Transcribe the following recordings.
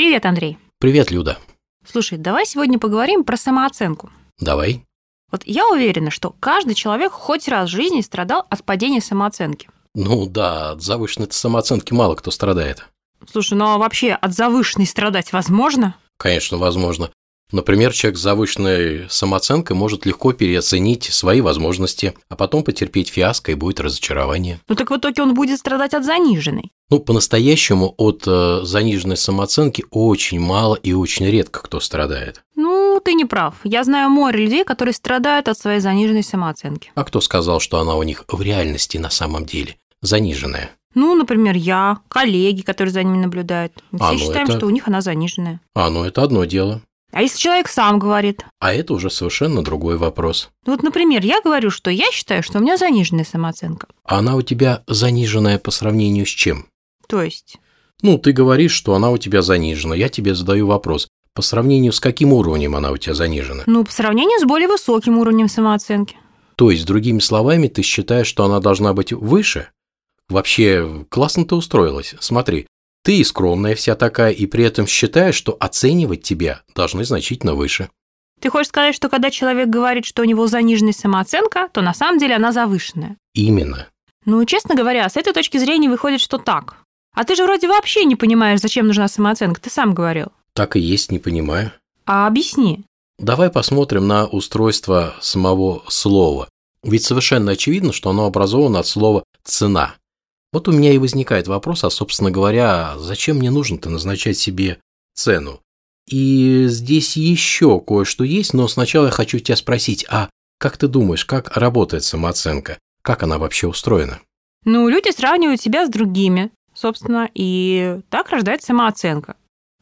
Привет, Андрей. Привет, Люда. Слушай, давай сегодня поговорим про самооценку. Давай. Вот я уверена, что каждый человек хоть раз в жизни страдал от падения самооценки. Ну да, от завышенной самооценки мало кто страдает. Слушай, ну а вообще от завышенной страдать возможно? Конечно, возможно. Например, человек с завышенной самооценкой может легко переоценить свои возможности, а потом потерпеть фиаско и будет разочарование. Ну так в итоге он будет страдать от заниженной. Ну, по-настоящему от э, заниженной самооценки очень мало и очень редко кто страдает. Ну, ты не прав. Я знаю море людей, которые страдают от своей заниженной самооценки. А кто сказал, что она у них в реальности на самом деле заниженная? Ну, например, я, коллеги, которые за ними наблюдают. Мы А, все ну считаем, это- что у них она заниженная. А, ну это одно дело. А если человек сам говорит? А это уже совершенно другой вопрос. Ну вот, например, я говорю, что я считаю, что у меня заниженная самооценка. А она у тебя заниженная по сравнению с чем? То есть... Ну, ты говоришь, что она у тебя занижена. Я тебе задаю вопрос. По сравнению с каким уровнем она у тебя занижена? Ну, по сравнению с более высоким уровнем самооценки. То есть, другими словами, ты считаешь, что она должна быть выше? Вообще, классно ты устроилась. Смотри, ты и скромная вся такая, и при этом считаешь, что оценивать тебя должны значительно выше. Ты хочешь сказать, что когда человек говорит, что у него заниженная самооценка, то на самом деле она завышенная? Именно. Ну, честно говоря, с этой точки зрения выходит, что так. А ты же вроде вообще не понимаешь, зачем нужна самооценка, ты сам говорил. Так и есть, не понимаю. А объясни. Давай посмотрим на устройство самого слова. Ведь совершенно очевидно, что оно образовано от слова «цена». Вот у меня и возникает вопрос, а, собственно говоря, зачем мне нужно-то назначать себе цену? И здесь еще кое-что есть, но сначала я хочу тебя спросить, а как ты думаешь, как работает самооценка? Как она вообще устроена? Ну, люди сравнивают себя с другими, собственно, и так рождается самооценка.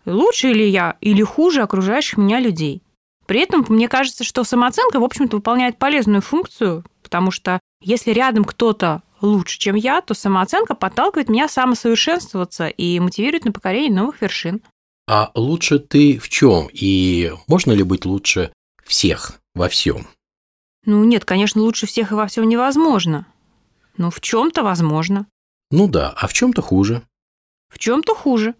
Лучше ли я или хуже окружающих меня людей. При этом мне кажется, что самооценка, в общем-то, выполняет полезную функцию, потому что если рядом кто-то лучше, чем я, то самооценка подталкивает меня самосовершенствоваться и мотивирует на покорение новых вершин. А лучше ты в чем? И можно ли быть лучше всех во всем? Ну нет, конечно, лучше всех и во всем невозможно. Но в чем-то возможно, Ну да, а в чем-то хуже. в чем-то хуже.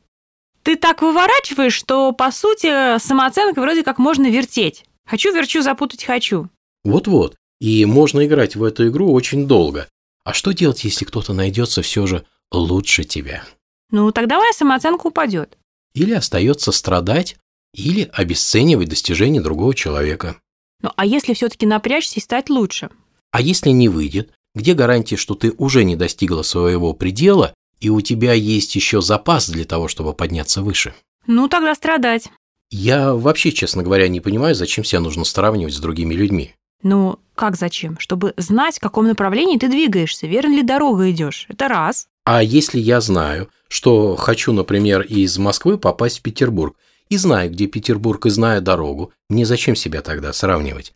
Ты так выворачиваешь, что, по сути, самооценкой вроде как можно вертеть. Хочу, верчу, запутать хочу. Вот-вот. И можно играть в эту игру очень долго. А что делать, если кто-то найдется все же лучше тебя? Ну, тогда моя самооценка упадет. Или остается страдать, или обесценивать достижения другого человека. Ну, а если все-таки напрячься и стать лучше? А если не выйдет, где гарантия, что ты уже не достигла своего предела, и у тебя есть еще запас для того, чтобы подняться выше? Ну, тогда страдать. Я вообще, честно говоря, не понимаю, зачем себя нужно сравнивать с другими людьми. Ну, как зачем? Чтобы знать, в каком направлении ты двигаешься, верно ли дорога идешь. Это раз. А если я знаю, что хочу, например, из Москвы попасть в Петербург, и знаю, где Петербург, и знаю дорогу, мне зачем себя тогда сравнивать?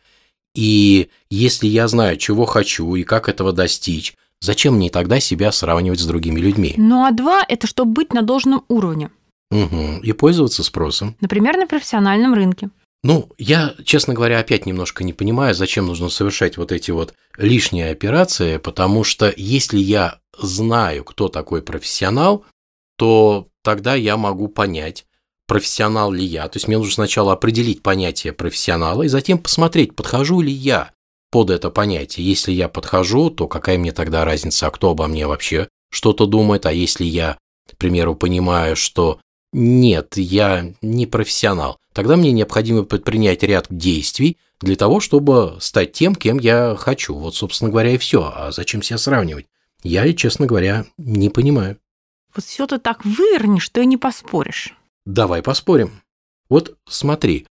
И если я знаю, чего хочу и как этого достичь, зачем мне тогда себя сравнивать с другими людьми? Ну, а два – это чтобы быть на должном уровне. Угу, и пользоваться спросом. Например, на профессиональном рынке. Ну, я, честно говоря, опять немножко не понимаю, зачем нужно совершать вот эти вот лишние операции, потому что если я знаю, кто такой профессионал, то тогда я могу понять, профессионал ли я. То есть мне нужно сначала определить понятие профессионала и затем посмотреть, подхожу ли я под это понятие. Если я подхожу, то какая мне тогда разница, а кто обо мне вообще что-то думает, а если я, к примеру, понимаю, что нет, я не профессионал, тогда мне необходимо предпринять ряд действий для того, чтобы стать тем, кем я хочу. Вот, собственно говоря, и все. А зачем себя сравнивать? Я, честно говоря, не понимаю. Вот все ты так вывернешь, что и не поспоришь. Давай поспорим. Вот смотри,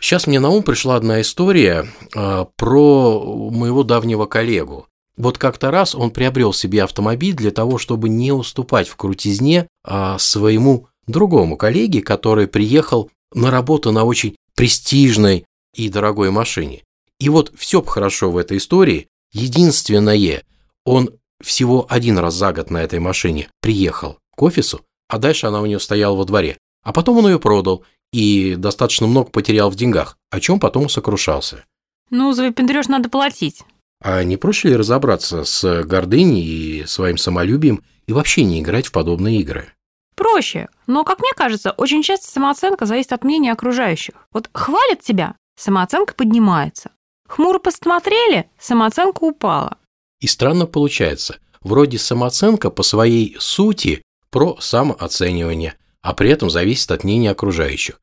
сейчас мне на ум пришла одна история э, про моего давнего коллегу. Вот как-то раз он приобрел себе автомобиль для того, чтобы не уступать в крутизне э, своему другому коллеге, который приехал на работу на очень престижной и дорогой машине. И вот все хорошо в этой истории. Единственное, он всего один раз за год на этой машине приехал к офису, а дальше она у него стояла во дворе. А потом он ее продал и достаточно много потерял в деньгах, о чем потом сокрушался. Ну, за выпендрёж надо платить. А не проще ли разобраться с гордыней и своим самолюбием и вообще не играть в подобные игры? Проще, но, как мне кажется, очень часто самооценка зависит от мнения окружающих. Вот хвалят тебя, самооценка поднимается. Хмуро посмотрели, самооценка упала. И странно получается. Вроде самооценка по своей сути про самооценивание, а при этом зависит от мнения окружающих.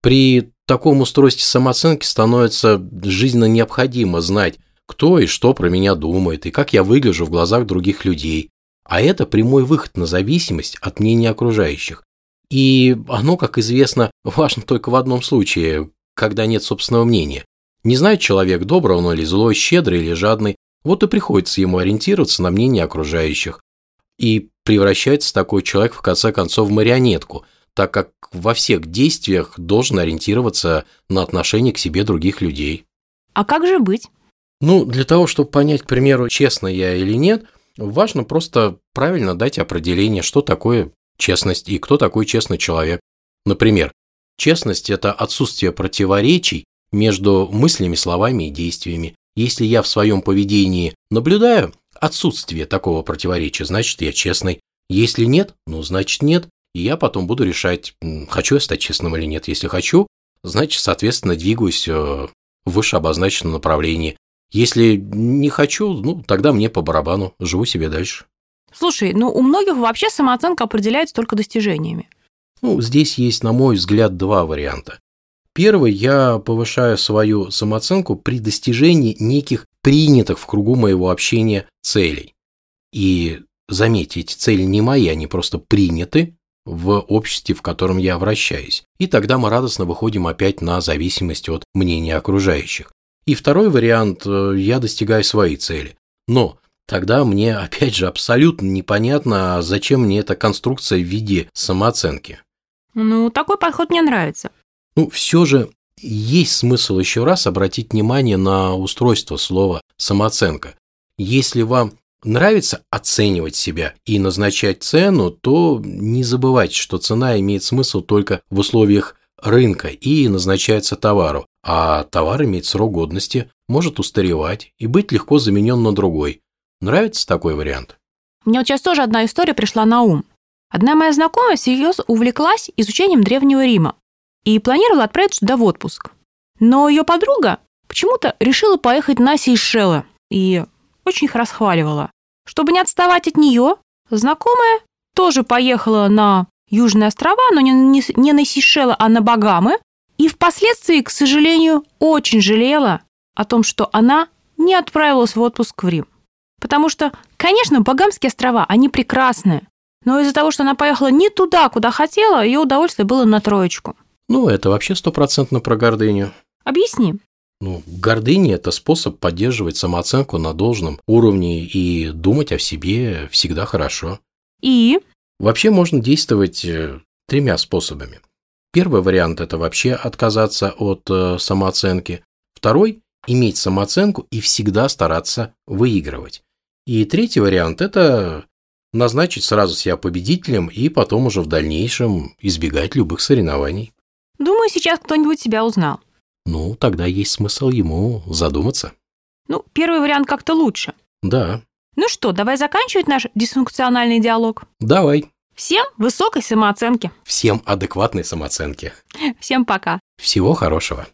При таком устройстве самооценки становится жизненно необходимо знать, кто и что про меня думает, и как я выгляжу в глазах других людей. А это прямой выход на зависимость от мнения окружающих. И оно, как известно, важно только в одном случае, когда нет собственного мнения. Не знает человек, добрый он или злой, щедрый или жадный, вот и приходится ему ориентироваться на мнение окружающих. И превращается такой человек в конце концов в марионетку, так как во всех действиях должен ориентироваться на отношение к себе других людей. А как же быть? Ну, для того, чтобы понять, к примеру, честно я или нет, важно просто правильно дать определение, что такое честность и кто такой честный человек. Например, честность – это отсутствие противоречий между мыслями, словами и действиями. Если я в своем поведении наблюдаю отсутствие такого противоречия, значит, я честный. Если нет, ну, значит, нет. И я потом буду решать, хочу я стать честным или нет. Если хочу, значит, соответственно, двигаюсь э, в выше обозначенном направлении. Если не хочу, ну, тогда мне по барабану, живу себе дальше. Слушай, ну у многих вообще самооценка определяется только достижениями. Ну, здесь есть, на мой взгляд, два варианта. Первый, я повышаю свою самооценку при достижении неких принятых в кругу моего общения целей. И заметьте, эти цели не мои, они просто приняты в обществе, в котором я вращаюсь. И тогда мы радостно выходим опять на зависимость от мнения окружающих. И второй вариант, э, я достигаю своей цели. Но тогда мне, опять же, абсолютно непонятно, зачем мне эта конструкция в виде самооценки. Ну, такой подход мне нравится. Ну, все же есть смысл еще раз обратить внимание на устройство слова «самооценка». Если вам нравится оценивать себя и назначать цену, то не забывайте, что цена имеет смысл только в условиях рынка и назначается товару, а товар имеет срок годности, может устаревать и быть легко заменен на другой. Нравится такой вариант? Мне вот сейчас тоже одна история пришла на ум. Одна моя знакомая всерьез увлеклась изучением Древнего Рима и планировала отправиться туда в отпуск. Но ее подруга почему-то решила поехать на Сейшелы и очень их расхваливала. Чтобы не отставать от нее, знакомая тоже поехала на Южные острова, но не, не, не на Сейшелы, а на Багамы, и впоследствии, к сожалению, очень жалела о том, что она не отправилась в отпуск в Рим. Потому что, конечно, Багамские острова, они прекрасные, но из-за того, что она поехала не туда, куда хотела, ее удовольствие было на троечку. Ну, это вообще стопроцентно про гордыню. Объясни. Ну, гордыня – это способ поддерживать самооценку на должном уровне и думать о себе всегда хорошо. И? Вообще можно действовать э, тремя способами. Первый вариант – это вообще отказаться от э, самооценки. Второй – иметь самооценку и всегда стараться выигрывать. И третий вариант – это назначить сразу себя победителем и потом уже в дальнейшем избегать любых соревнований. Думаю, сейчас кто-нибудь себя узнал. Ну, тогда есть смысл ему задуматься. Ну, первый вариант как-то лучше. Да. Ну что, давай заканчивать наш дисфункциональный диалог? Давай. Всем высокой самооценки. Всем адекватной самооценки. Всем пока. Всего хорошего.